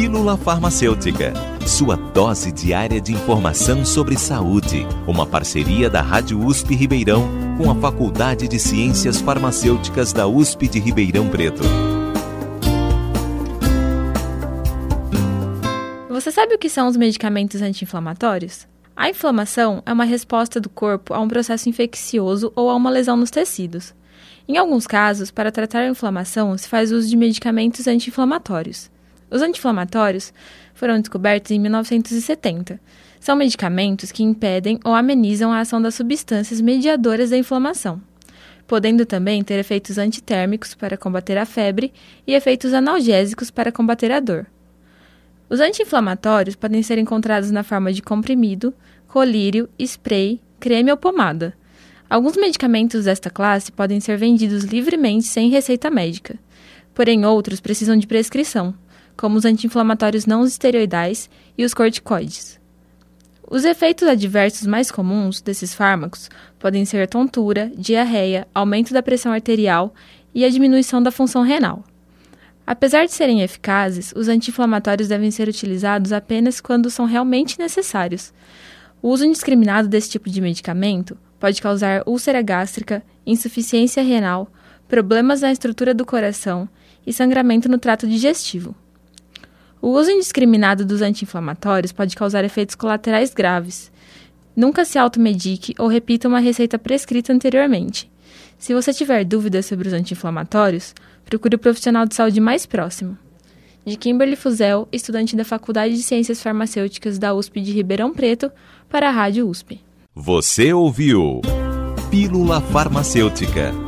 Pílula Farmacêutica, sua dose diária de informação sobre saúde. Uma parceria da Rádio USP Ribeirão com a Faculdade de Ciências Farmacêuticas da USP de Ribeirão Preto. Você sabe o que são os medicamentos anti-inflamatórios? A inflamação é uma resposta do corpo a um processo infeccioso ou a uma lesão nos tecidos. Em alguns casos, para tratar a inflamação, se faz uso de medicamentos anti-inflamatórios. Os anti-inflamatórios foram descobertos em 1970. São medicamentos que impedem ou amenizam a ação das substâncias mediadoras da inflamação, podendo também ter efeitos antitérmicos para combater a febre e efeitos analgésicos para combater a dor. Os anti-inflamatórios podem ser encontrados na forma de comprimido, colírio, spray, creme ou pomada. Alguns medicamentos desta classe podem ser vendidos livremente sem receita médica, porém outros precisam de prescrição como os anti-inflamatórios não esteroidais e os corticoides. Os efeitos adversos mais comuns desses fármacos podem ser tontura, diarreia, aumento da pressão arterial e a diminuição da função renal. Apesar de serem eficazes, os anti-inflamatórios devem ser utilizados apenas quando são realmente necessários. O uso indiscriminado desse tipo de medicamento pode causar úlcera gástrica, insuficiência renal, problemas na estrutura do coração e sangramento no trato digestivo. O uso indiscriminado dos anti-inflamatórios pode causar efeitos colaterais graves. Nunca se automedique ou repita uma receita prescrita anteriormente. Se você tiver dúvidas sobre os anti-inflamatórios, procure o profissional de saúde mais próximo. De Kimberly Fuzel, estudante da Faculdade de Ciências Farmacêuticas da USP de Ribeirão Preto, para a Rádio USP. Você ouviu Pílula Farmacêutica.